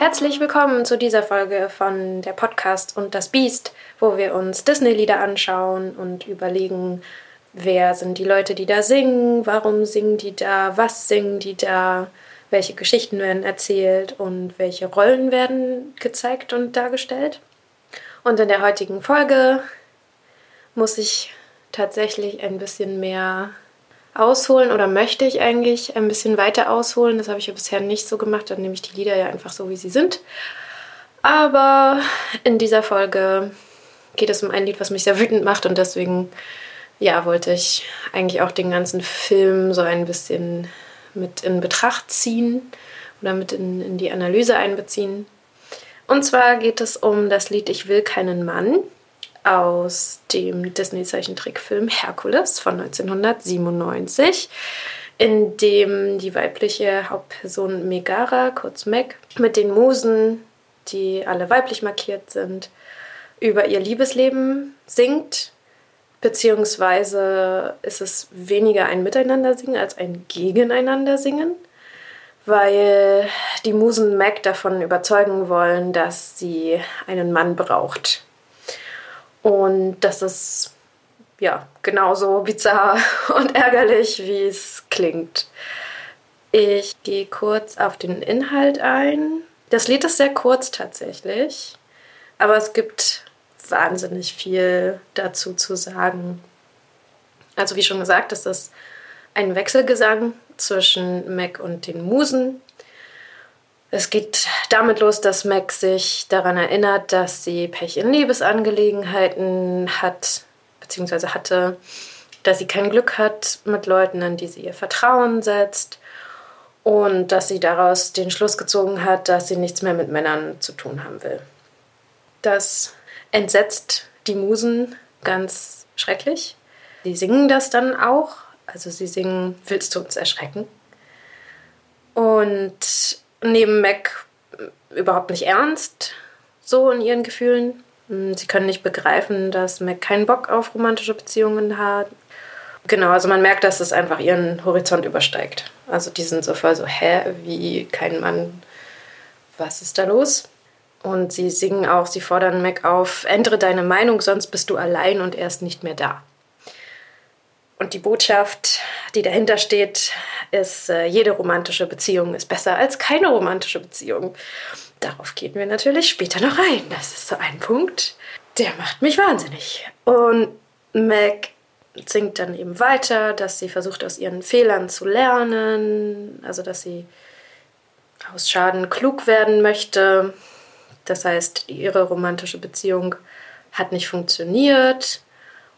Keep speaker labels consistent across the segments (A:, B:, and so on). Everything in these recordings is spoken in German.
A: Herzlich willkommen zu dieser Folge von der Podcast und das Biest, wo wir uns Disney-Lieder anschauen und überlegen, wer sind die Leute, die da singen, warum singen die da, was singen die da, welche Geschichten werden erzählt und welche Rollen werden gezeigt und dargestellt. Und in der heutigen Folge muss ich tatsächlich ein bisschen mehr ausholen oder möchte ich eigentlich ein bisschen weiter ausholen. Das habe ich ja bisher nicht so gemacht. Dann nehme ich die Lieder ja einfach so, wie sie sind. Aber in dieser Folge geht es um ein Lied, was mich sehr wütend macht und deswegen ja, wollte ich eigentlich auch den ganzen Film so ein bisschen mit in Betracht ziehen oder mit in, in die Analyse einbeziehen. Und zwar geht es um das Lied Ich will keinen Mann aus dem Disney-Zeichentrickfilm Herkules von 1997, in dem die weibliche Hauptperson Megara, kurz Meg, mit den Musen, die alle weiblich markiert sind, über ihr Liebesleben singt. Beziehungsweise ist es weniger ein Miteinandersingen als ein Gegeneinandersingen, weil die Musen Meg davon überzeugen wollen, dass sie einen Mann braucht und das ist ja genauso bizarr und ärgerlich, wie es klingt. Ich gehe kurz auf den Inhalt ein. Das Lied ist sehr kurz tatsächlich, aber es gibt wahnsinnig viel dazu zu sagen. Also wie schon gesagt, ist das ein Wechselgesang zwischen Mac und den Musen. Es geht damit los, dass Mac sich daran erinnert, dass sie Pech in Liebesangelegenheiten hat, beziehungsweise hatte, dass sie kein Glück hat mit Leuten, an die sie ihr Vertrauen setzt und dass sie daraus den Schluss gezogen hat, dass sie nichts mehr mit Männern zu tun haben will. Das entsetzt die Musen ganz schrecklich. Sie singen das dann auch, also sie singen Willst du uns erschrecken? Und nehmen Mac überhaupt nicht ernst, so in ihren Gefühlen. Hm, sie können nicht begreifen, dass Mac keinen Bock auf romantische Beziehungen hat. Genau, also man merkt, dass es einfach ihren Horizont übersteigt. Also die sind so voll so, hä, wie kein Mann, was ist da los? Und sie singen auch, sie fordern Mac auf, ändere deine Meinung, sonst bist du allein und er ist nicht mehr da. Und die Botschaft, die dahinter steht, ist, äh, jede romantische Beziehung ist besser als keine romantische Beziehung. Darauf gehen wir natürlich später noch ein. Das ist so ein Punkt, der macht mich wahnsinnig. Und Meg singt dann eben weiter, dass sie versucht, aus ihren Fehlern zu lernen, also dass sie aus Schaden klug werden möchte. Das heißt, ihre romantische Beziehung hat nicht funktioniert.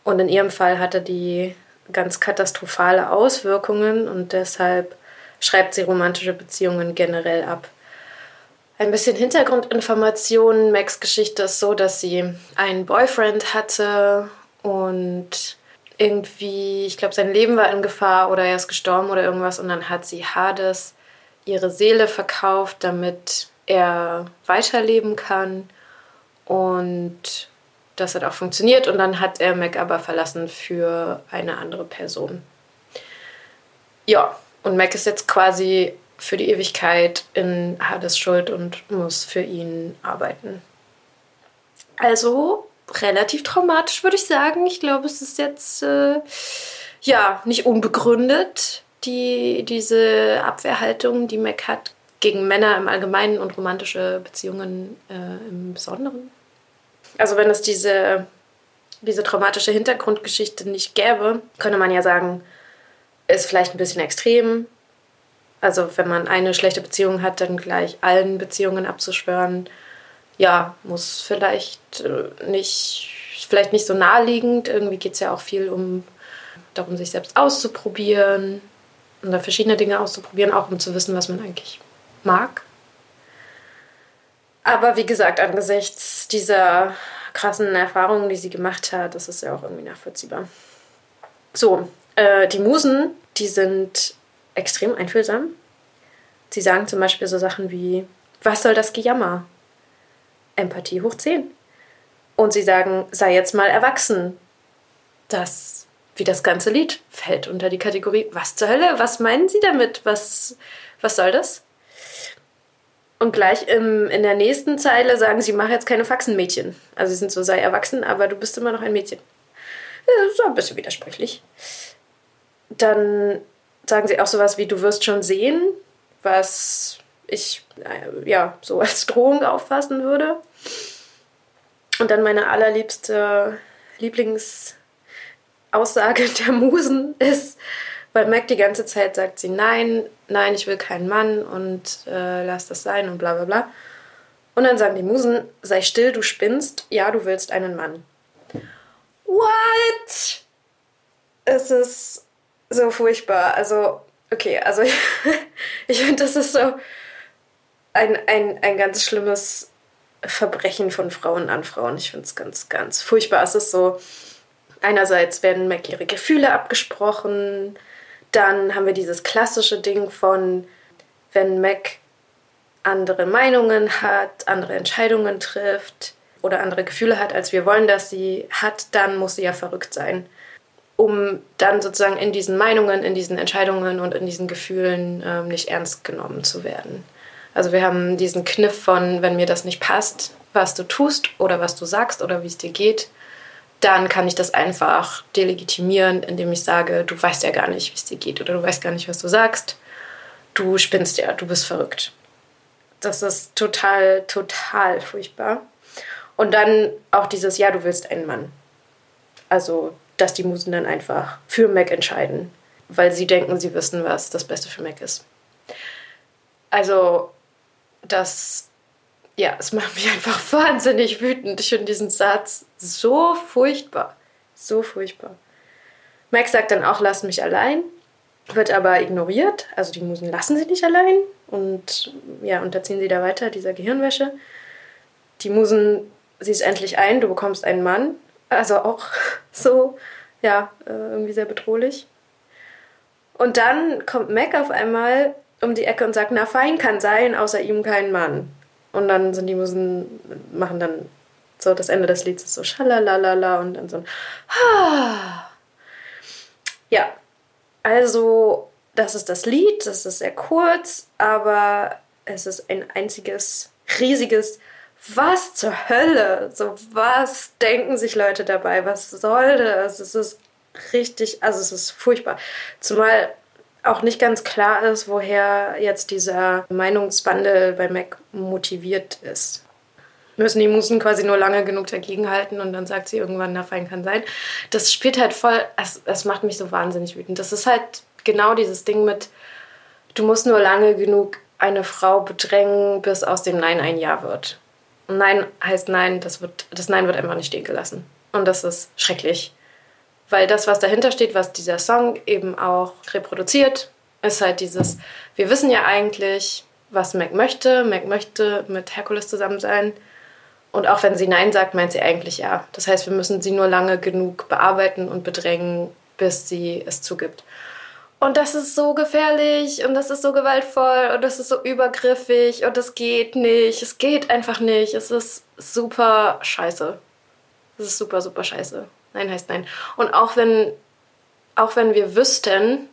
A: Und in ihrem Fall hatte die ganz katastrophale Auswirkungen und deshalb schreibt sie romantische Beziehungen generell ab. Ein bisschen Hintergrundinformationen. Max Geschichte ist so, dass sie einen Boyfriend hatte und irgendwie, ich glaube, sein Leben war in Gefahr oder er ist gestorben oder irgendwas und dann hat sie Hades ihre Seele verkauft, damit er weiterleben kann und das hat auch funktioniert und dann hat er Mac aber verlassen für eine andere Person. Ja, und Mac ist jetzt quasi für die Ewigkeit in Hades Schuld und muss für ihn arbeiten. Also relativ traumatisch, würde ich sagen. Ich glaube, es ist jetzt äh, ja nicht unbegründet, die, diese Abwehrhaltung, die Mac hat gegen Männer im Allgemeinen und romantische Beziehungen äh, im Besonderen also wenn es diese, diese traumatische Hintergrundgeschichte nicht gäbe, könnte man ja sagen, ist vielleicht ein bisschen extrem. Also wenn man eine schlechte Beziehung hat, dann gleich allen Beziehungen abzuschwören, ja, muss vielleicht äh, nicht, vielleicht nicht so naheliegend. Irgendwie geht es ja auch viel um darum, sich selbst auszuprobieren und da verschiedene Dinge auszuprobieren, auch um zu wissen, was man eigentlich mag. Aber wie gesagt, angesichts dieser krassen Erfahrungen, die sie gemacht hat, das ist ja auch irgendwie nachvollziehbar. So, äh, die Musen, die sind extrem einfühlsam. Sie sagen zum Beispiel so Sachen wie, was soll das Gejammer? Empathie hoch 10. Und sie sagen, sei jetzt mal erwachsen. Das wie das ganze Lied fällt unter die Kategorie, was zur Hölle, was meinen Sie damit? Was, was soll das? Und gleich im, in der nächsten Zeile sagen sie, mach jetzt keine Faxenmädchen. Also sie sind so, sei erwachsen, aber du bist immer noch ein Mädchen. Das ist ein bisschen widersprüchlich. Dann sagen sie auch sowas wie, du wirst schon sehen, was ich äh, ja so als Drohung auffassen würde. Und dann meine allerliebste Lieblingsaussage der Musen ist, weil Mac die ganze Zeit sagt sie, nein, nein, ich will keinen Mann und äh, lass das sein und bla bla bla. Und dann sagen die Musen, sei still, du spinnst, ja, du willst einen Mann. What? Es ist so furchtbar. Also, okay, also ich, finde, das ist so ein, ein, ein ganz schlimmes Verbrechen von Frauen an Frauen. Ich finde es ganz, ganz furchtbar. Es ist so, einerseits werden Mac ihre Gefühle abgesprochen, dann haben wir dieses klassische Ding von, wenn Mac andere Meinungen hat, andere Entscheidungen trifft oder andere Gefühle hat, als wir wollen, dass sie hat, dann muss sie ja verrückt sein. Um dann sozusagen in diesen Meinungen, in diesen Entscheidungen und in diesen Gefühlen ähm, nicht ernst genommen zu werden. Also wir haben diesen Kniff von, wenn mir das nicht passt, was du tust oder was du sagst oder wie es dir geht, dann kann ich das einfach delegitimieren, indem ich sage, du weißt ja gar nicht, wie es dir geht oder du weißt gar nicht, was du sagst. Du spinnst ja, du bist verrückt. Das ist total, total furchtbar. Und dann auch dieses, ja, du willst einen Mann. Also, dass die Musen dann einfach für Mac entscheiden, weil sie denken, sie wissen, was das Beste für Mac ist. Also, das ja, es macht mich einfach wahnsinnig wütend. Ich finde diesen Satz so furchtbar. So furchtbar. Max sagt dann auch, lass mich allein, wird aber ignoriert. Also die Musen lassen sie nicht allein und ja, unterziehen sie da weiter dieser Gehirnwäsche. Die Musen, sie ist endlich ein, du bekommst einen Mann. Also auch so, ja, äh, irgendwie sehr bedrohlich. Und dann kommt Mac auf einmal um die Ecke und sagt, na fein kann sein, außer ihm kein Mann. Und dann sind die Musen, machen dann so das Ende des Lieds ist so schalalala und dann so ein. Ja, also das ist das Lied, das ist sehr kurz, aber es ist ein einziges riesiges was zur Hölle? So, was denken sich Leute dabei? Was soll das? Es ist richtig, also es ist furchtbar. Zumal auch nicht ganz klar ist, woher jetzt dieser Meinungswandel bei Mac motiviert ist. Müssen die Musen quasi nur lange genug dagegenhalten und dann sagt sie irgendwann, na fein kann sein. Das spielt halt voll, es, es macht mich so wahnsinnig wütend. Das ist halt genau dieses Ding mit, du musst nur lange genug eine Frau bedrängen, bis aus dem Nein ein Ja wird. Und Nein heißt Nein, das, wird, das Nein wird einfach nicht stehen gelassen. Und das ist schrecklich. Weil das, was dahinter steht, was dieser Song eben auch reproduziert, ist halt dieses, wir wissen ja eigentlich, was Mac möchte. Mac möchte mit Herkules zusammen sein. Und auch wenn sie Nein sagt, meint sie eigentlich ja. Das heißt, wir müssen sie nur lange genug bearbeiten und bedrängen, bis sie es zugibt. Und das ist so gefährlich und das ist so gewaltvoll und das ist so übergriffig und das geht nicht. Es geht einfach nicht. Es ist super scheiße. Es ist super, super scheiße. Nein heißt nein. Und auch wenn, auch wenn wir wüssten,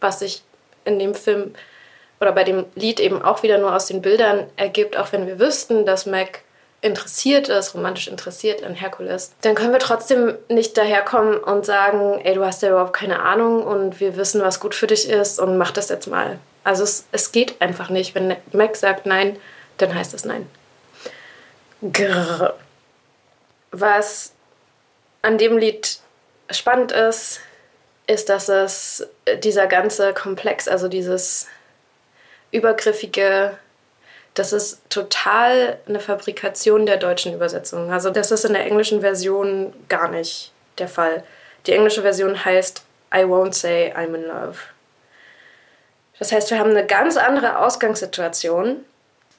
A: was sich in dem Film oder bei dem Lied eben auch wieder nur aus den Bildern ergibt, auch wenn wir wüssten, dass Mac interessiert ist, romantisch interessiert an Herkules, dann können wir trotzdem nicht daherkommen und sagen, ey, du hast ja überhaupt keine Ahnung und wir wissen, was gut für dich ist und mach das jetzt mal. Also es, es geht einfach nicht. Wenn Mac sagt nein, dann heißt es nein. Grrr. Was an dem Lied spannend ist, ist, dass es dieser ganze Komplex, also dieses übergriffige, das ist total eine Fabrikation der deutschen Übersetzung. Also das ist in der englischen Version gar nicht der Fall. Die englische Version heißt I won't say I'm in love. Das heißt, wir haben eine ganz andere Ausgangssituation,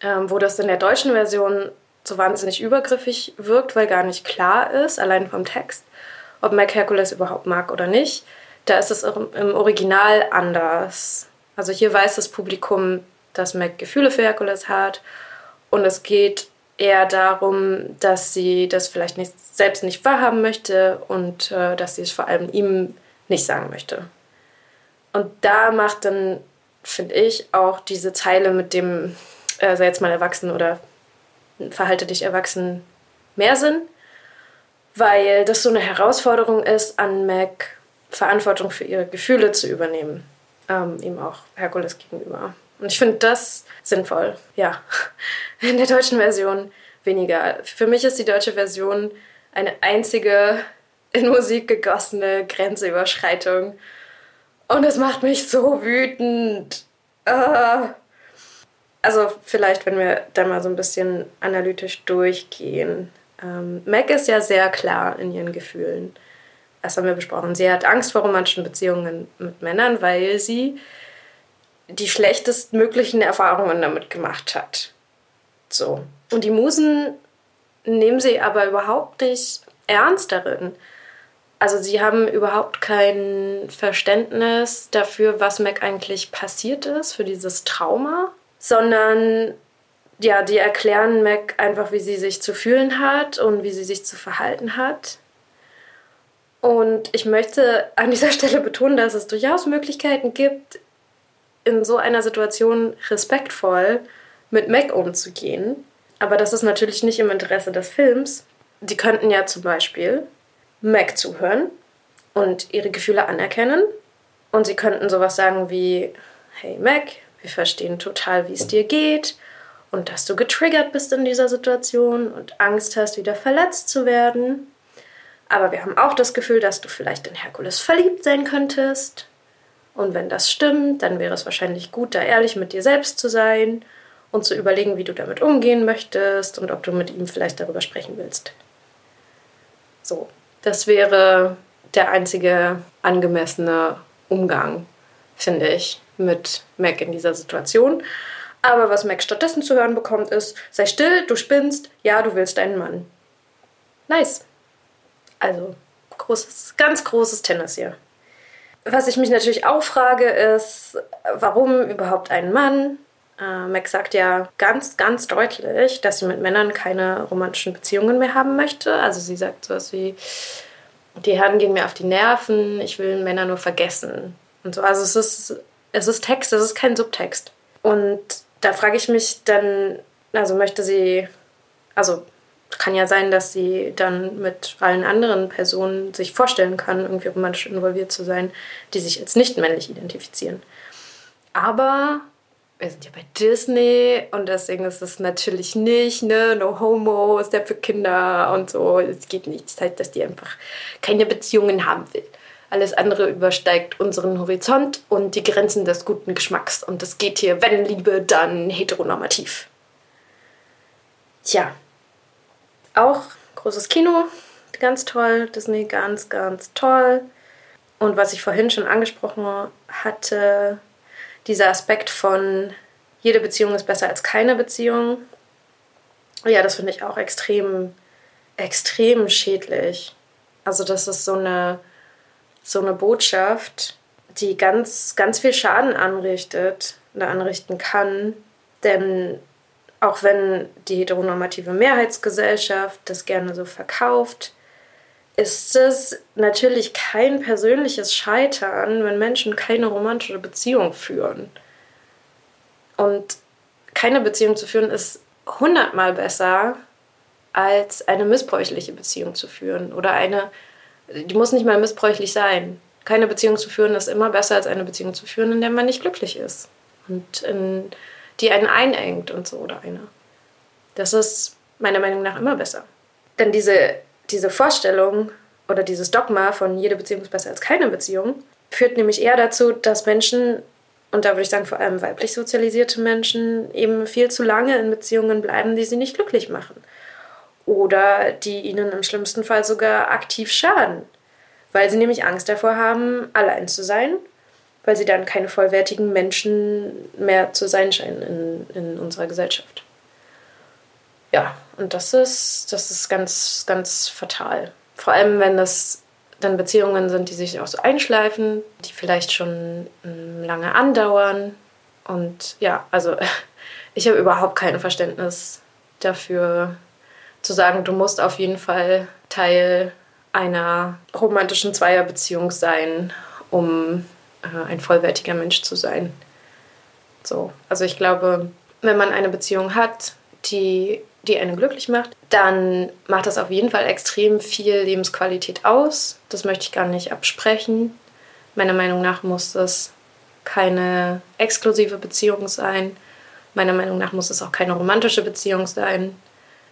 A: ähm, wo das in der deutschen Version so wahnsinnig übergriffig wirkt, weil gar nicht klar ist, allein vom Text, ob Mac Hercules überhaupt mag oder nicht. Da ist es im Original anders. Also hier weiß das Publikum, dass Mac Gefühle für Hercules hat und es geht eher darum, dass sie das vielleicht nicht, selbst nicht wahrhaben möchte und äh, dass sie es vor allem ihm nicht sagen möchte. Und da macht dann, finde ich, auch diese Zeile mit dem, äh, sei jetzt mal erwachsen oder verhalte dich erwachsen, mehr Sinn, weil das so eine Herausforderung ist, an Mac Verantwortung für ihre Gefühle zu übernehmen, ähm, ihm auch Herkules gegenüber. Und ich finde das sinnvoll, ja. In der deutschen Version weniger. Für mich ist die deutsche Version eine einzige in Musik gegossene Grenzüberschreitung. Und es macht mich so wütend. Uh. Also vielleicht, wenn wir da mal so ein bisschen analytisch durchgehen. Ähm, Meg ist ja sehr klar in ihren Gefühlen. Das haben wir besprochen. Sie hat Angst vor romantischen Beziehungen mit Männern, weil sie die schlechtestmöglichen Erfahrungen damit gemacht hat. So. Und die Musen nehmen sie aber überhaupt nicht ernst darin. Also sie haben überhaupt kein Verständnis dafür, was Mac eigentlich passiert ist, für dieses Trauma, sondern ja, die erklären Mac einfach, wie sie sich zu fühlen hat und wie sie sich zu verhalten hat. Und ich möchte an dieser Stelle betonen, dass es durchaus Möglichkeiten gibt, in so einer Situation respektvoll mit Mac umzugehen. Aber das ist natürlich nicht im Interesse des Films. Die könnten ja zum Beispiel Mac zuhören und ihre Gefühle anerkennen. Und sie könnten sowas sagen wie, hey Mac, wir verstehen total, wie es dir geht und dass du getriggert bist in dieser Situation und Angst hast, wieder verletzt zu werden. Aber wir haben auch das Gefühl, dass du vielleicht in Herkules verliebt sein könntest. Und wenn das stimmt, dann wäre es wahrscheinlich gut, da ehrlich mit dir selbst zu sein und zu überlegen, wie du damit umgehen möchtest und ob du mit ihm vielleicht darüber sprechen willst. So, das wäre der einzige angemessene Umgang, finde ich, mit Mac in dieser Situation. Aber was Mac stattdessen zu hören bekommt, ist: sei still, du spinnst, ja, du willst einen Mann. Nice. Also, großes, ganz großes Tennis hier. Was ich mich natürlich auch frage, ist, warum überhaupt ein Mann? Äh, Mac sagt ja ganz, ganz deutlich, dass sie mit Männern keine romantischen Beziehungen mehr haben möchte. Also sie sagt sowas wie, die Herren gehen mir auf die Nerven, ich will Männer nur vergessen. Und so. Also es ist, es ist Text, es ist kein Subtext. Und da frage ich mich dann, also möchte sie, also kann ja sein, dass sie dann mit allen anderen Personen sich vorstellen kann, irgendwie romantisch involviert zu sein, die sich als nicht männlich identifizieren. Aber wir sind ja bei Disney und deswegen ist es natürlich nicht, ne, no homo, ist ja für Kinder und so. Es geht nicht. Es heißt, dass die einfach keine Beziehungen haben will. Alles andere übersteigt unseren Horizont und die Grenzen des guten Geschmacks. Und es geht hier, wenn Liebe, dann heteronormativ. Tja, auch großes Kino, ganz toll. Disney ganz, ganz toll. Und was ich vorhin schon angesprochen hatte, dieser Aspekt von jede Beziehung ist besser als keine Beziehung. Ja, das finde ich auch extrem, extrem schädlich. Also das ist so eine, so eine Botschaft, die ganz, ganz viel Schaden anrichtet oder anrichten kann. Denn auch wenn die heteronormative Mehrheitsgesellschaft das gerne so verkauft, ist es natürlich kein persönliches Scheitern, wenn Menschen keine romantische Beziehung führen. Und keine Beziehung zu führen ist hundertmal besser, als eine missbräuchliche Beziehung zu führen. Oder eine, die muss nicht mal missbräuchlich sein. Keine Beziehung zu führen ist immer besser, als eine Beziehung zu führen, in der man nicht glücklich ist. Und in, die einen einengt und so oder eine. Das ist meiner Meinung nach immer besser. Denn diese diese Vorstellung oder dieses Dogma von jede Beziehung ist besser als keine Beziehung führt nämlich eher dazu, dass Menschen, und da würde ich sagen vor allem weiblich sozialisierte Menschen, eben viel zu lange in Beziehungen bleiben, die sie nicht glücklich machen. Oder die ihnen im schlimmsten Fall sogar aktiv schaden, weil sie nämlich Angst davor haben, allein zu sein, weil sie dann keine vollwertigen Menschen mehr zu sein scheinen in, in unserer Gesellschaft. Ja, und das ist, das ist ganz, ganz fatal. Vor allem, wenn das dann Beziehungen sind, die sich auch so einschleifen, die vielleicht schon hm, lange andauern. Und ja, also ich habe überhaupt kein Verständnis dafür zu sagen, du musst auf jeden Fall Teil einer romantischen Zweierbeziehung sein, um äh, ein vollwertiger Mensch zu sein. So, also ich glaube, wenn man eine Beziehung hat, die, die einen glücklich macht, dann macht das auf jeden Fall extrem viel Lebensqualität aus. Das möchte ich gar nicht absprechen. Meiner Meinung nach muss es keine exklusive Beziehung sein. Meiner Meinung nach muss es auch keine romantische Beziehung sein.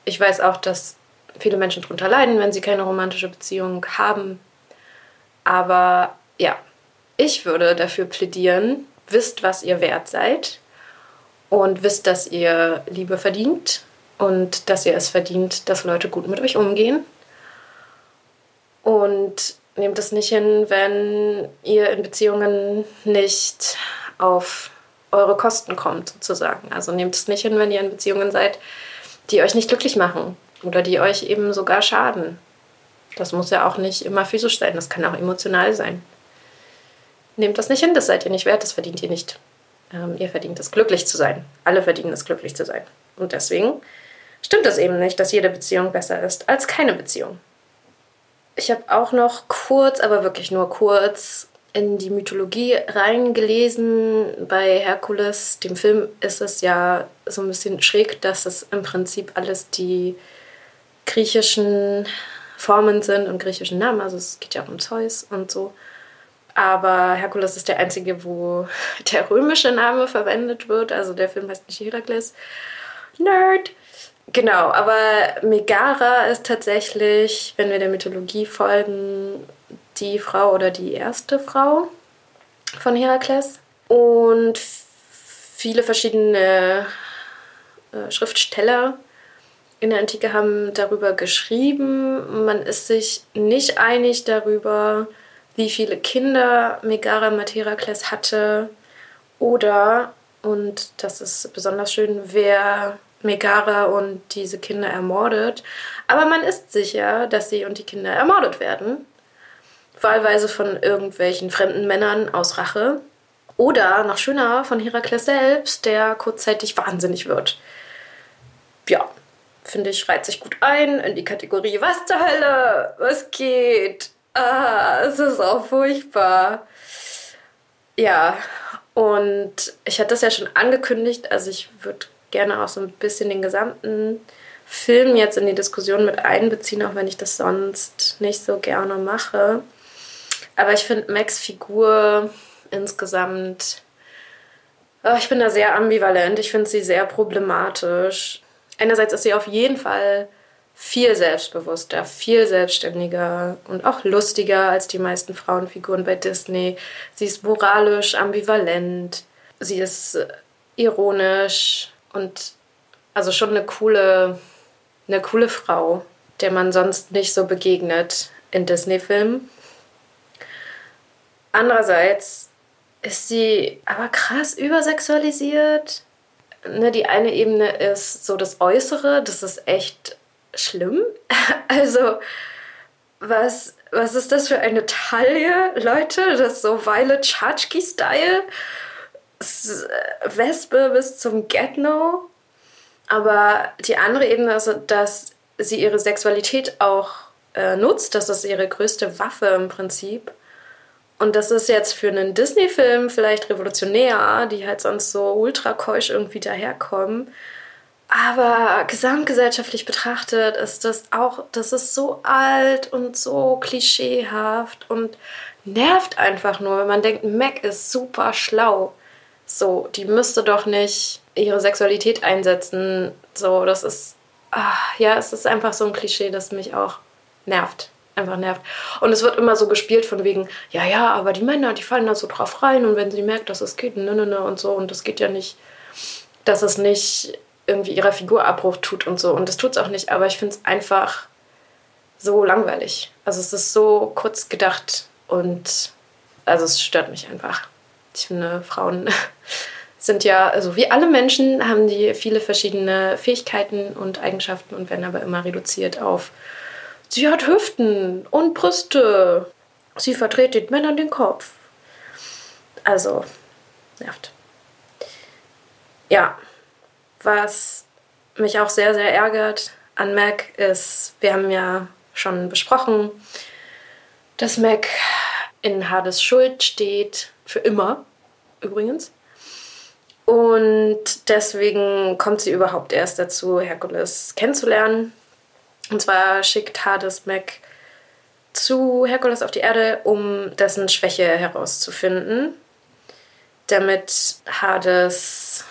A: Ich weiß auch, dass viele Menschen darunter leiden, wenn sie keine romantische Beziehung haben. Aber ja, ich würde dafür plädieren, wisst, was ihr wert seid und wisst, dass ihr Liebe verdient und dass ihr es verdient, dass Leute gut mit euch umgehen. Und nehmt es nicht hin, wenn ihr in Beziehungen nicht auf eure Kosten kommt, sozusagen. Also nehmt es nicht hin, wenn ihr in Beziehungen seid, die euch nicht glücklich machen oder die euch eben sogar schaden. Das muss ja auch nicht immer physisch sein, das kann auch emotional sein. Nehmt das nicht hin, das seid ihr nicht wert, das verdient ihr nicht. Ähm, ihr verdient es, glücklich zu sein. Alle verdienen es, glücklich zu sein. Und deswegen stimmt es eben nicht, dass jede Beziehung besser ist als keine Beziehung. Ich habe auch noch kurz, aber wirklich nur kurz, in die Mythologie reingelesen. Bei Herkules, dem Film, ist es ja so ein bisschen schräg, dass es im Prinzip alles die griechischen Formen sind und griechischen Namen. Also es geht ja auch um Zeus und so. Aber Herkules ist der einzige, wo der römische Name verwendet wird. Also der Film heißt nicht Herakles. Nerd! Genau, aber Megara ist tatsächlich, wenn wir der Mythologie folgen, die Frau oder die erste Frau von Herakles. Und viele verschiedene äh, Schriftsteller in der Antike haben darüber geschrieben. Man ist sich nicht einig darüber, wie viele Kinder Megara mit Herakles hatte oder, und das ist besonders schön, wer Megara und diese Kinder ermordet. Aber man ist sicher, dass sie und die Kinder ermordet werden. Wahlweise von irgendwelchen fremden Männern aus Rache. Oder, noch schöner, von Herakles selbst, der kurzzeitig wahnsinnig wird. Ja, finde ich, reiht sich gut ein in die Kategorie Was zur Hölle? Was geht? Ah, es ist auch furchtbar. Ja, und ich hatte das ja schon angekündigt, also ich würde gerne auch so ein bisschen den gesamten Film jetzt in die Diskussion mit einbeziehen, auch wenn ich das sonst nicht so gerne mache. Aber ich finde Max Figur insgesamt, oh, ich bin da sehr ambivalent. Ich finde sie sehr problematisch. Einerseits ist sie auf jeden Fall viel selbstbewusster, viel selbstständiger und auch lustiger als die meisten Frauenfiguren bei Disney. Sie ist moralisch ambivalent, sie ist ironisch, und also schon eine coole, eine coole Frau, der man sonst nicht so begegnet in Disney-Filmen. Andererseits ist sie aber krass übersexualisiert. Ne, die eine Ebene ist so das Äußere, das ist echt schlimm. Also, was, was ist das für eine Taille, Leute? Das ist so Violet Chachki-Style. Wespe bis zum Get-No. Aber die andere Ebene ist, dass sie ihre Sexualität auch äh, nutzt. Das ist ihre größte Waffe im Prinzip. Und das ist jetzt für einen Disney-Film vielleicht revolutionär, die halt sonst so ultra keusch irgendwie daherkommen. Aber gesamtgesellschaftlich betrachtet ist das auch, das ist so alt und so klischeehaft und nervt einfach nur, wenn man denkt, Mac ist super schlau. So, die müsste doch nicht ihre Sexualität einsetzen. So, das ist, ach, ja, es ist einfach so ein Klischee, das mich auch nervt. Einfach nervt. Und es wird immer so gespielt von wegen, ja, ja, aber die Männer, die fallen da so drauf rein und wenn sie merkt, dass es geht, ne, ne, ne und so und das geht ja nicht, dass es nicht irgendwie ihrer Figur Abbruch tut und so. Und das tut es auch nicht, aber ich finde es einfach so langweilig. Also es ist so kurz gedacht und also es stört mich einfach. Ich finde, Frauen sind ja, also wie alle Menschen, haben die viele verschiedene Fähigkeiten und Eigenschaften und werden aber immer reduziert auf, sie hat Hüften und Brüste, sie verdreht den Männern den Kopf. Also, nervt. Ja, was mich auch sehr, sehr ärgert an Mac ist, wir haben ja schon besprochen, dass Mac in Hades Schuld steht, für immer übrigens. Und deswegen kommt sie überhaupt erst dazu, Herkules kennenzulernen. Und zwar schickt Hades Mac zu Herkules auf die Erde, um dessen Schwäche herauszufinden, damit Hades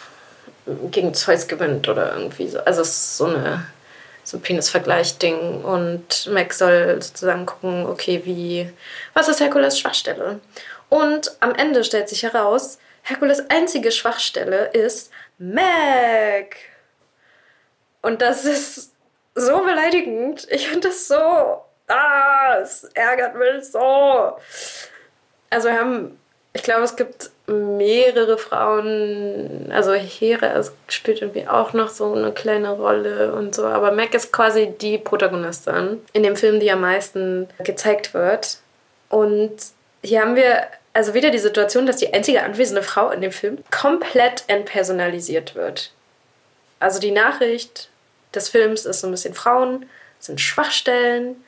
A: gegen Zeus gewinnt oder irgendwie so. Also es ist so eine so ein Penisvergleich-Ding und Mac soll sozusagen gucken, okay, wie, was ist Herkules Schwachstelle? Und am Ende stellt sich heraus, Herkules einzige Schwachstelle ist Mac. Und das ist so beleidigend. Ich finde das so, ah, es ärgert mich so. Also wir haben, ich glaube, es gibt mehrere Frauen, also Hera spielt irgendwie auch noch so eine kleine Rolle und so, aber Mac ist quasi die Protagonistin in dem Film, die am meisten gezeigt wird. Und hier haben wir also wieder die Situation, dass die einzige anwesende Frau in dem Film komplett entpersonalisiert wird. Also die Nachricht des Films ist so ein bisschen Frauen sind Schwachstellen,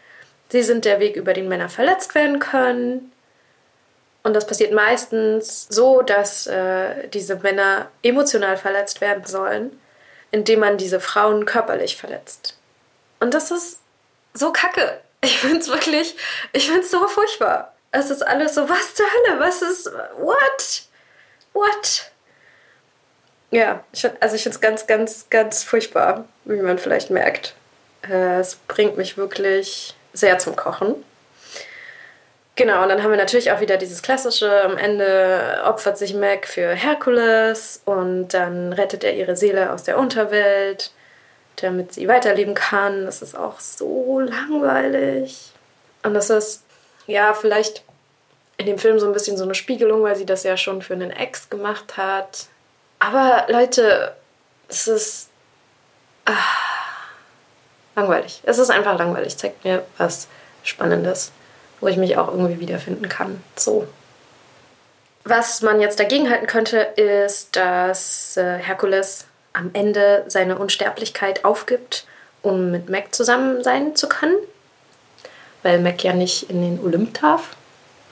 A: sie sind der Weg, über den Männer verletzt werden können und das passiert meistens so, dass äh, diese Männer emotional verletzt werden sollen, indem man diese Frauen körperlich verletzt. Und das ist so kacke. Ich finde es wirklich, ich finde es so furchtbar. Es ist alles so, was zur Hölle, was ist, what? What? Ja, ich also ich finde es ganz, ganz, ganz furchtbar, wie man vielleicht merkt. Äh, es bringt mich wirklich sehr zum Kochen. Genau, und dann haben wir natürlich auch wieder dieses klassische, am Ende opfert sich Mac für Herkules und dann rettet er ihre Seele aus der Unterwelt, damit sie weiterleben kann. Das ist auch so langweilig. Und das ist, ja, vielleicht in dem Film so ein bisschen so eine Spiegelung, weil sie das ja schon für einen Ex gemacht hat. Aber Leute, es ist ah, langweilig. Es ist einfach langweilig. Zeigt mir was Spannendes wo ich mich auch irgendwie wiederfinden kann. So. Was man jetzt dagegen halten könnte, ist, dass äh, Herkules am Ende seine Unsterblichkeit aufgibt, um mit Mac zusammen sein zu können. Weil Mac ja nicht in den Olymp darf,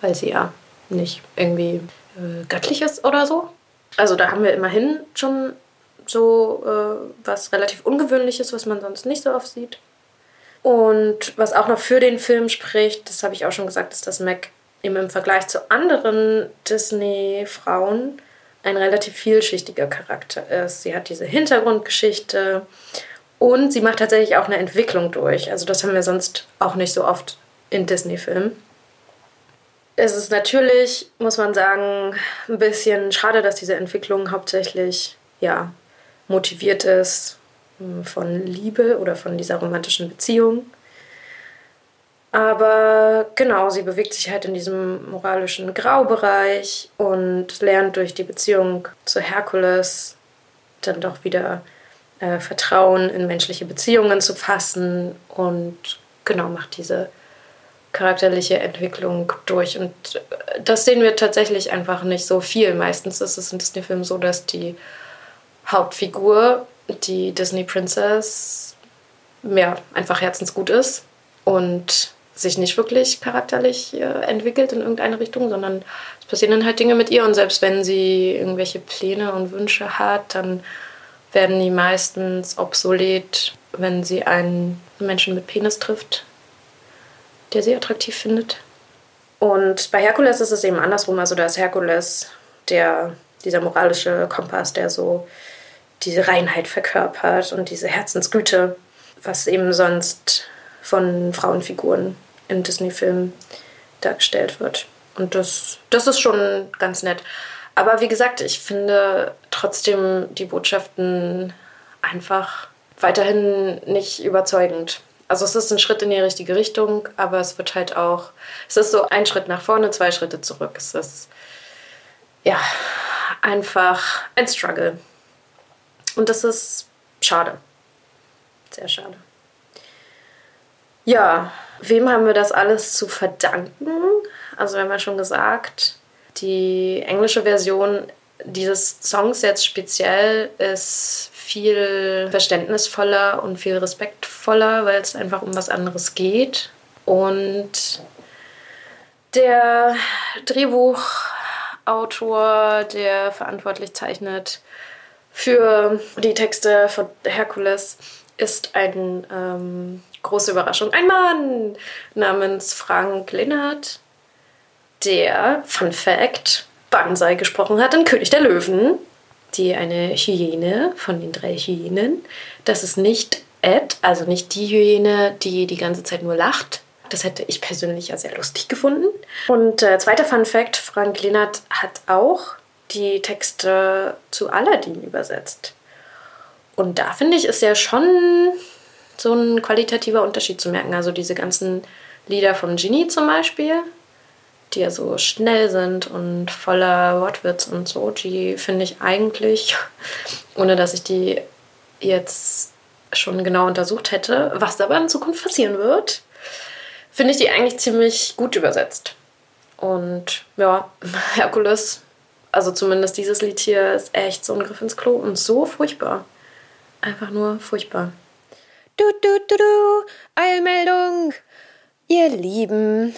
A: weil sie ja nicht irgendwie äh, göttlich ist oder so. Also da haben wir immerhin schon so äh, was relativ Ungewöhnliches, was man sonst nicht so oft sieht. Und was auch noch für den Film spricht, das habe ich auch schon gesagt, ist, dass Mac eben im Vergleich zu anderen Disney-Frauen ein relativ vielschichtiger Charakter ist. Sie hat diese Hintergrundgeschichte und sie macht tatsächlich auch eine Entwicklung durch. Also das haben wir sonst auch nicht so oft in Disney-Filmen. Es ist natürlich, muss man sagen, ein bisschen schade, dass diese Entwicklung hauptsächlich ja, motiviert ist von Liebe oder von dieser romantischen Beziehung. Aber genau, sie bewegt sich halt in diesem moralischen Graubereich und lernt durch die Beziehung zu Herkules dann doch wieder äh, Vertrauen in menschliche Beziehungen zu fassen und genau macht diese charakterliche Entwicklung durch. Und äh, das sehen wir tatsächlich einfach nicht so viel. Meistens ist es in Disney-Filmen so, dass die Hauptfigur die Disney Princess ja, einfach herzensgut ist und sich nicht wirklich charakterlich äh, entwickelt in irgendeine Richtung, sondern es passieren dann halt Dinge mit ihr und selbst wenn sie irgendwelche Pläne und Wünsche hat, dann werden die meistens obsolet, wenn sie einen Menschen mit Penis trifft, der sie attraktiv findet. Und bei Herkules ist es eben andersrum, also da ist Herkules der, dieser moralische Kompass, der so diese Reinheit verkörpert und diese Herzensgüte, was eben sonst von Frauenfiguren in Disney-Filmen dargestellt wird. Und das, das ist schon ganz nett. Aber wie gesagt, ich finde trotzdem die Botschaften einfach weiterhin nicht überzeugend. Also es ist ein Schritt in die richtige Richtung, aber es wird halt auch, es ist so ein Schritt nach vorne, zwei Schritte zurück. Es ist ja einfach ein Struggle. Und das ist schade. Sehr schade. Ja, wem haben wir das alles zu verdanken? Also wir haben ja schon gesagt, die englische Version dieses Songs jetzt speziell ist viel verständnisvoller und viel respektvoller, weil es einfach um was anderes geht. Und Der Drehbuchautor, der verantwortlich zeichnet für die Texte von Herkules, ist eine ähm, große Überraschung. Ein Mann namens Frank Linnert, der, Fun Fact, Banzai gesprochen hat in König der Löwen, die eine Hyäne von den drei Hyänen. Das ist nicht Ed, also nicht die Hyäne, die die ganze Zeit nur lacht. Das hätte ich persönlich ja sehr lustig gefunden. Und äh, zweiter Fun Fact: Frank Linnert hat auch die Texte zu Aladdin übersetzt. Und da finde ich, ist ja schon so ein qualitativer Unterschied zu merken. Also diese ganzen Lieder von Genie zum Beispiel, die ja so schnell sind und voller Wortwitz und so, die finde ich eigentlich, ohne dass ich die jetzt schon genau untersucht hätte, was aber in Zukunft passieren wird, finde ich die eigentlich ziemlich gut übersetzt. Und ja, Herkules, also zumindest dieses Lied hier, ist echt so ein Griff ins Klo und so furchtbar. Einfach nur furchtbar.
B: Du, du, du, du, Eilmeldung! Ihr Lieben,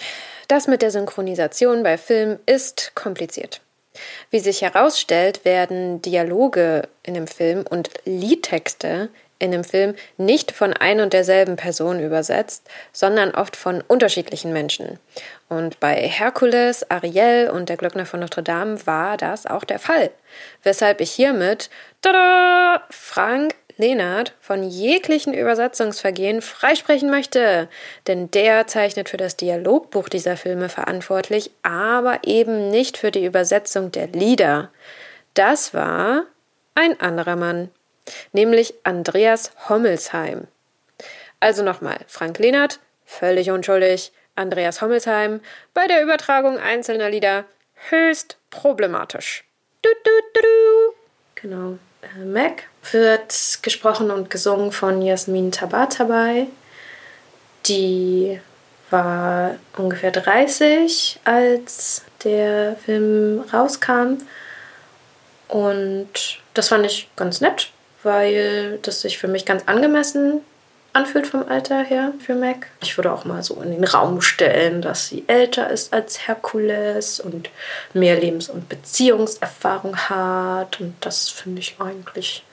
B: das mit der Synchronisation bei Filmen ist kompliziert. Wie sich herausstellt, werden Dialoge in dem Film und Liedtexte in dem Film nicht von ein und derselben Person übersetzt, sondern oft von unterschiedlichen Menschen. Und bei Herkules, Ariel und der Glöckner von Notre Dame war das auch der Fall. Weshalb ich hiermit tada, Frank Lehnert von jeglichen Übersetzungsvergehen freisprechen möchte, denn der zeichnet für das Dialogbuch dieser Filme verantwortlich, aber eben nicht für die Übersetzung der Lieder. Das war ein anderer Mann, nämlich Andreas Hommelsheim. Also nochmal, Frank Lehnert, völlig unschuldig, Andreas Hommelsheim bei der Übertragung einzelner Lieder höchst problematisch. Du, du, du, du.
A: Genau. Äh, Mac wird gesprochen und gesungen von Jasmin Tabatabai. Die war ungefähr 30, als der Film rauskam. Und das fand ich ganz nett, weil das sich für mich ganz angemessen anfühlt vom Alter her für Mac. Ich würde auch mal so in den Raum stellen, dass sie älter ist als Herkules und mehr Lebens- und Beziehungserfahrung hat. Und das finde ich eigentlich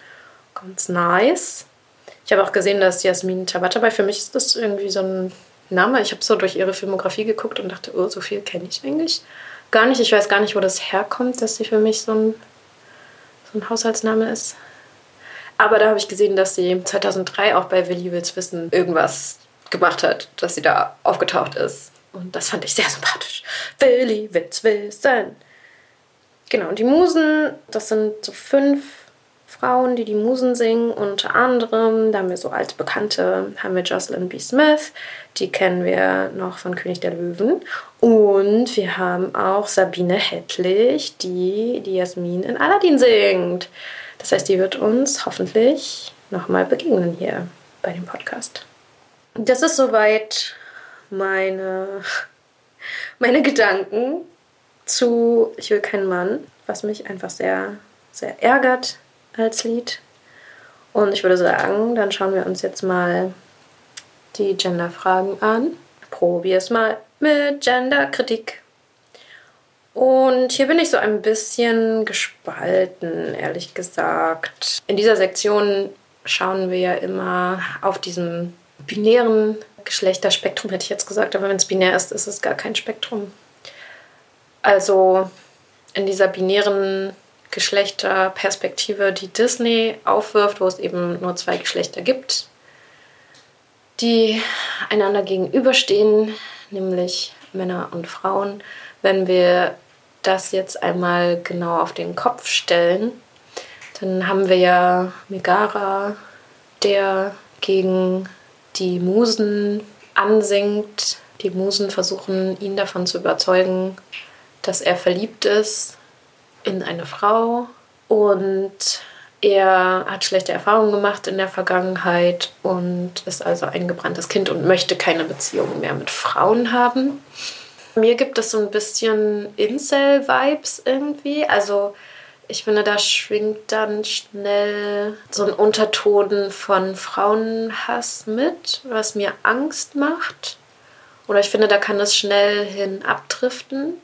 A: ganz nice. Ich habe auch gesehen, dass Jasmin Tabatabai, für mich ist das irgendwie so ein Name. Ich habe so durch ihre Filmografie geguckt und dachte, oh, so viel kenne ich eigentlich gar nicht. Ich weiß gar nicht, wo das herkommt, dass sie für mich so ein, so ein Haushaltsname ist. Aber da habe ich gesehen, dass sie 2003 auch bei Willi Wills Wissen irgendwas gemacht hat, dass sie da aufgetaucht ist. Und das fand ich sehr sympathisch. Willi Wills Wissen. Genau, und die Musen, das sind so fünf Frauen, die die Musen singen. Unter anderem, da haben wir so alte Bekannte, haben wir Jocelyn B. Smith, die kennen wir noch von König der Löwen. Und wir haben auch Sabine Hettlich, die die Jasmin in Aladdin singt. Das heißt, die wird uns hoffentlich nochmal begegnen hier bei dem Podcast. Das ist soweit meine, meine Gedanken zu Ich will keinen Mann, was mich einfach sehr, sehr ärgert als Lied. Und ich würde sagen, dann schauen wir uns jetzt mal die Gender-Fragen an. Probier's mal mit Gender-Kritik. Und hier bin ich so ein bisschen gespalten, ehrlich gesagt. In dieser Sektion schauen wir ja immer auf diesem binären Geschlechterspektrum, hätte ich jetzt gesagt, aber wenn es binär ist, ist es gar kein Spektrum. Also in dieser binären Geschlechterperspektive, die Disney aufwirft, wo es eben nur zwei Geschlechter gibt, die einander gegenüberstehen, nämlich Männer und Frauen. Wenn wir das jetzt einmal genau auf den Kopf stellen, dann haben wir ja Megara, der gegen die Musen ansingt. Die Musen versuchen ihn davon zu überzeugen, dass er verliebt ist in eine Frau und er hat schlechte Erfahrungen gemacht in der Vergangenheit und ist also ein gebranntes Kind und möchte keine Beziehung mehr mit Frauen haben. Mir gibt es so ein bisschen Incel-Vibes irgendwie. Also ich finde, da schwingt dann schnell so ein Unterton von Frauenhass mit, was mir Angst macht Oder ich finde, da kann es schnell hin abdriften,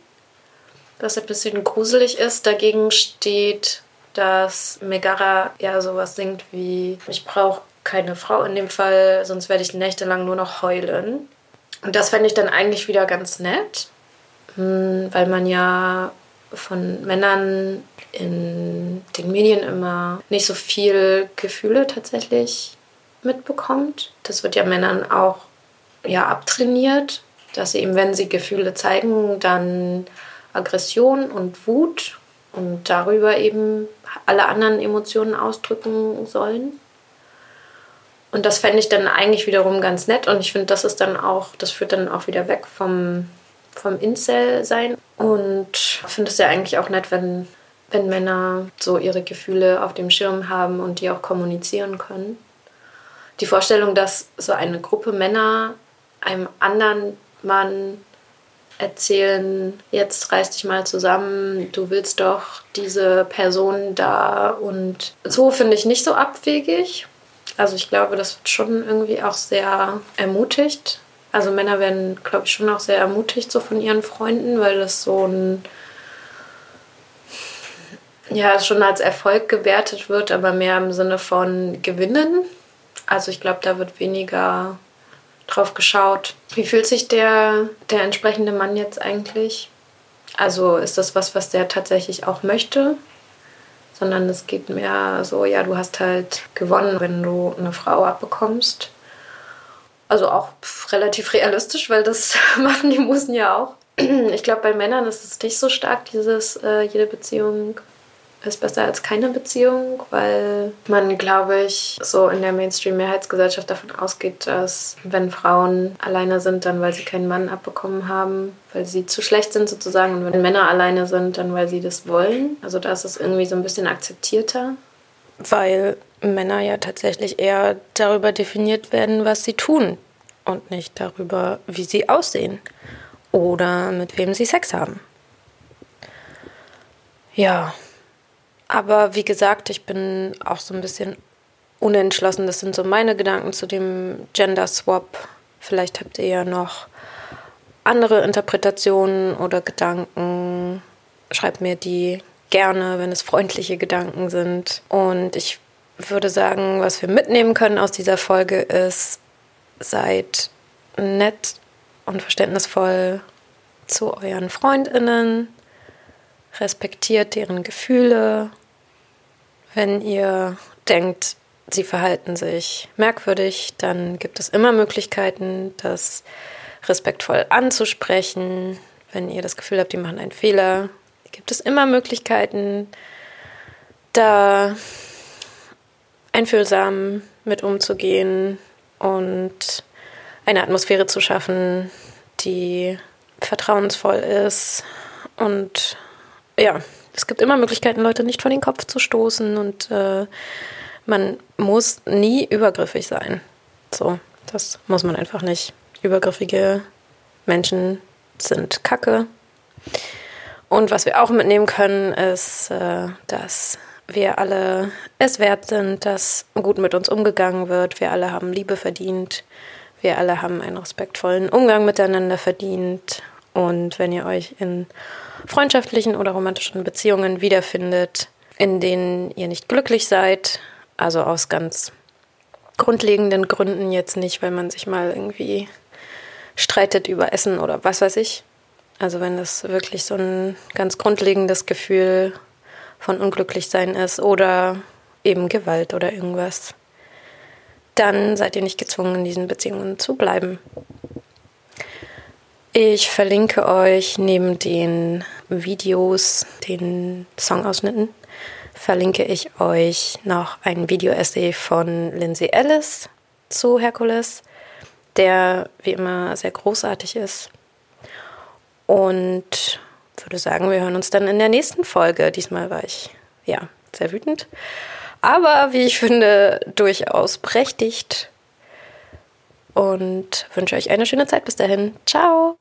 A: was ein bisschen gruselig ist. Dagegen steht, dass Megara ja sowas singt wie: Ich brauche keine Frau in dem Fall, sonst werde ich nächtelang nur noch heulen. Und das fände ich dann eigentlich wieder ganz nett, hm, weil man ja von Männern in den Medien immer nicht so viel Gefühle tatsächlich mitbekommt. Das wird ja Männern auch ja abtrainiert, dass sie eben, wenn sie Gefühle zeigen, dann Aggression und Wut und darüber eben alle anderen Emotionen ausdrücken sollen. Und das fände ich dann eigentlich wiederum ganz nett und ich finde, das ist dann auch, das führt dann auch wieder weg vom, vom Incel-Sein. Und finde es ja eigentlich auch nett, wenn, wenn Männer so ihre Gefühle auf dem Schirm haben und die auch kommunizieren können. Die Vorstellung, dass so eine Gruppe Männer einem anderen Mann erzählen, jetzt reiß dich mal zusammen, du willst doch diese Person da und so finde ich nicht so abwegig. Also ich glaube, das wird schon irgendwie auch sehr ermutigt. Also Männer werden, glaube ich, schon auch sehr ermutigt so von ihren Freunden, weil das so ein ja schon als Erfolg gewertet wird, aber mehr im Sinne von Gewinnen. Also ich glaube, da wird weniger drauf geschaut. Wie fühlt sich der, der entsprechende Mann jetzt eigentlich? Also ist das was, was der tatsächlich auch möchte? Sondern es geht mehr so, ja, du hast halt gewonnen, wenn du eine Frau abbekommst. Also auch relativ realistisch, weil das machen die Musen ja auch. Ich glaube, bei Männern ist es nicht so stark, dieses äh, jede Beziehung ist besser als keine Beziehung, weil man, glaube ich, so in der Mainstream-Mehrheitsgesellschaft davon ausgeht, dass wenn Frauen alleine sind, dann weil sie keinen Mann abbekommen haben, weil sie zu schlecht sind sozusagen. Und wenn Männer alleine sind, dann weil sie das wollen. Also da ist es irgendwie so ein bisschen akzeptierter.
B: Weil Männer ja tatsächlich eher darüber definiert werden, was sie tun und nicht darüber, wie sie aussehen oder mit wem sie Sex haben. Ja, aber wie gesagt, ich bin auch so ein bisschen unentschlossen. Das sind so meine Gedanken zu dem Gender Swap. Vielleicht habt ihr ja noch andere Interpretationen oder Gedanken. Schreibt mir die gerne, wenn es freundliche Gedanken sind. Und ich würde sagen, was wir mitnehmen können aus dieser Folge ist, seid nett und verständnisvoll zu euren Freundinnen, respektiert deren Gefühle. Wenn ihr denkt, sie verhalten sich merkwürdig, dann gibt es immer Möglichkeiten, das respektvoll anzusprechen. Wenn ihr das Gefühl habt, die machen einen Fehler, gibt es immer Möglichkeiten, da einfühlsam mit umzugehen und eine Atmosphäre zu schaffen, die vertrauensvoll ist und ja, es gibt immer Möglichkeiten, Leute nicht vor den Kopf zu stoßen und äh, man muss nie übergriffig sein. So, das muss man einfach nicht. Übergriffige Menschen sind Kacke. Und was wir auch mitnehmen können, ist, äh, dass wir alle es wert sind, dass gut mit uns umgegangen wird. Wir alle haben Liebe verdient. Wir alle haben einen respektvollen Umgang miteinander verdient. Und wenn ihr euch in freundschaftlichen oder romantischen Beziehungen wiederfindet, in denen ihr nicht glücklich seid, also aus ganz grundlegenden Gründen jetzt nicht, weil man sich mal irgendwie streitet über Essen oder was weiß ich. Also wenn das wirklich so ein ganz grundlegendes Gefühl von Unglücklichsein ist oder eben Gewalt oder irgendwas, dann seid ihr nicht gezwungen, in diesen Beziehungen zu bleiben. Ich verlinke euch neben den Videos, den Songausschnitten, verlinke ich euch noch ein Video-Essay von Lindsay Ellis zu Herkules, der wie immer sehr großartig ist. Und würde sagen, wir hören uns dann in der nächsten Folge. Diesmal war ich ja sehr wütend, aber wie ich finde, durchaus prächtigt und wünsche euch eine schöne Zeit bis dahin. Ciao.